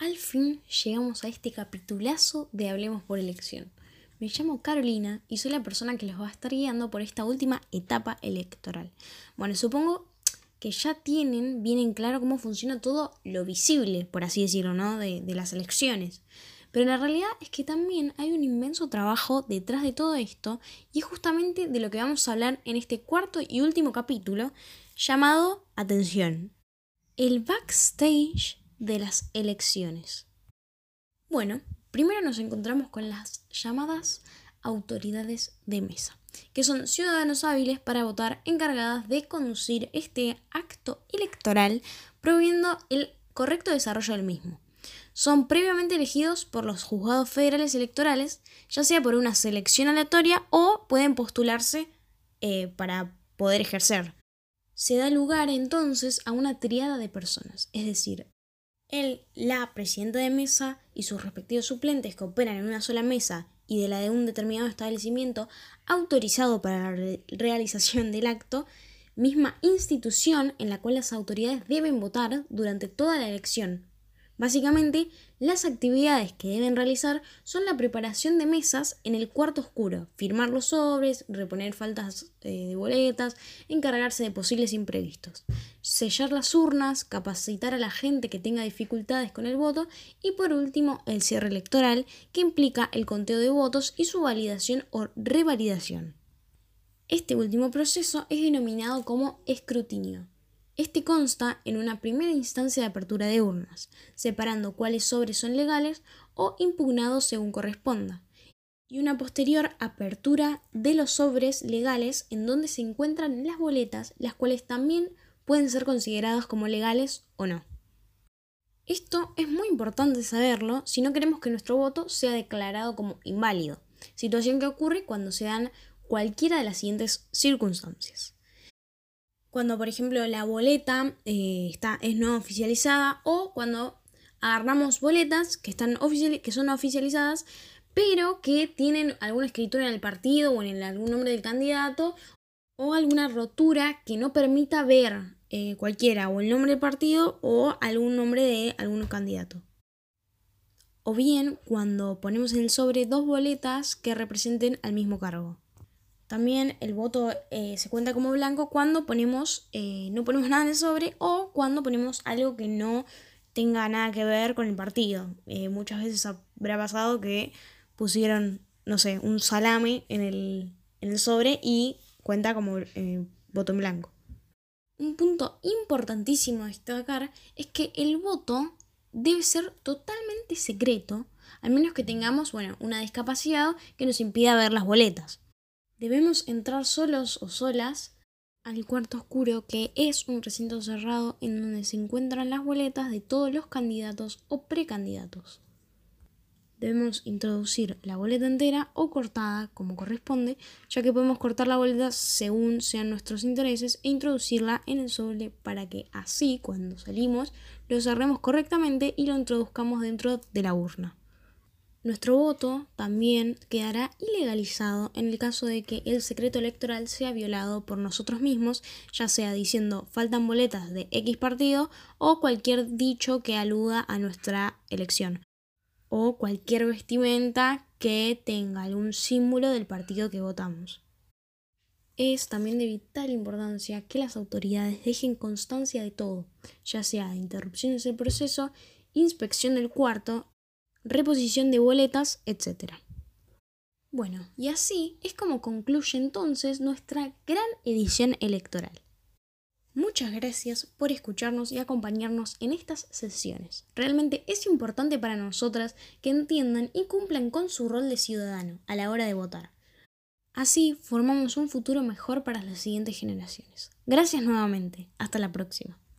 Al fin llegamos a este capitulazo de Hablemos por elección. Me llamo Carolina y soy la persona que los va a estar guiando por esta última etapa electoral. Bueno, supongo que ya tienen bien en claro cómo funciona todo lo visible, por así decirlo, ¿no? De, de las elecciones. Pero la realidad es que también hay un inmenso trabajo detrás de todo esto y es justamente de lo que vamos a hablar en este cuarto y último capítulo llamado Atención. El backstage de las elecciones. Bueno, primero nos encontramos con las llamadas autoridades de mesa, que son ciudadanos hábiles para votar encargadas de conducir este acto electoral, promoviendo el correcto desarrollo del mismo. Son previamente elegidos por los juzgados federales electorales, ya sea por una selección aleatoria o pueden postularse eh, para poder ejercer. Se da lugar entonces a una triada de personas, es decir, el, la presidenta de mesa y sus respectivos suplentes que operan en una sola mesa y de la de un determinado establecimiento autorizado para la realización del acto, misma institución en la cual las autoridades deben votar durante toda la elección, Básicamente, las actividades que deben realizar son la preparación de mesas en el cuarto oscuro, firmar los sobres, reponer faltas eh, de boletas, encargarse de posibles imprevistos, sellar las urnas, capacitar a la gente que tenga dificultades con el voto y por último el cierre electoral que implica el conteo de votos y su validación o revalidación. Este último proceso es denominado como escrutinio este consta en una primera instancia de apertura de urnas, separando cuáles sobres son legales o impugnados según corresponda, y una posterior apertura de los sobres legales en donde se encuentran las boletas, las cuales también pueden ser consideradas como legales o no. Esto es muy importante saberlo si no queremos que nuestro voto sea declarado como inválido, situación que ocurre cuando se dan cualquiera de las siguientes circunstancias cuando por ejemplo la boleta eh, está, es no oficializada o cuando agarramos boletas que, están que son oficializadas pero que tienen alguna escritura en el partido o en algún nombre del candidato o alguna rotura que no permita ver eh, cualquiera o el nombre del partido o algún nombre de algún candidato. O bien cuando ponemos en el sobre dos boletas que representen al mismo cargo. También el voto eh, se cuenta como blanco cuando ponemos, eh, no ponemos nada en el sobre o cuando ponemos algo que no tenga nada que ver con el partido. Eh, muchas veces habrá pasado que pusieron, no sé, un salame en el, en el sobre y cuenta como voto en blanco. Un punto importantísimo a destacar es que el voto debe ser totalmente secreto, al menos que tengamos, bueno, una discapacidad que nos impida ver las boletas. Debemos entrar solos o solas al cuarto oscuro, que es un recinto cerrado en donde se encuentran las boletas de todos los candidatos o precandidatos. Debemos introducir la boleta entera o cortada como corresponde, ya que podemos cortar la boleta según sean nuestros intereses e introducirla en el sobre para que así cuando salimos lo cerremos correctamente y lo introduzcamos dentro de la urna. Nuestro voto también quedará ilegalizado en el caso de que el secreto electoral sea violado por nosotros mismos, ya sea diciendo faltan boletas de X partido o cualquier dicho que aluda a nuestra elección, o cualquier vestimenta que tenga algún símbolo del partido que votamos. Es también de vital importancia que las autoridades dejen constancia de todo, ya sea interrupciones del proceso, inspección del cuarto reposición de boletas, etc. Bueno, y así es como concluye entonces nuestra gran edición electoral. Muchas gracias por escucharnos y acompañarnos en estas sesiones. Realmente es importante para nosotras que entiendan y cumplan con su rol de ciudadano a la hora de votar. Así formamos un futuro mejor para las siguientes generaciones. Gracias nuevamente. Hasta la próxima.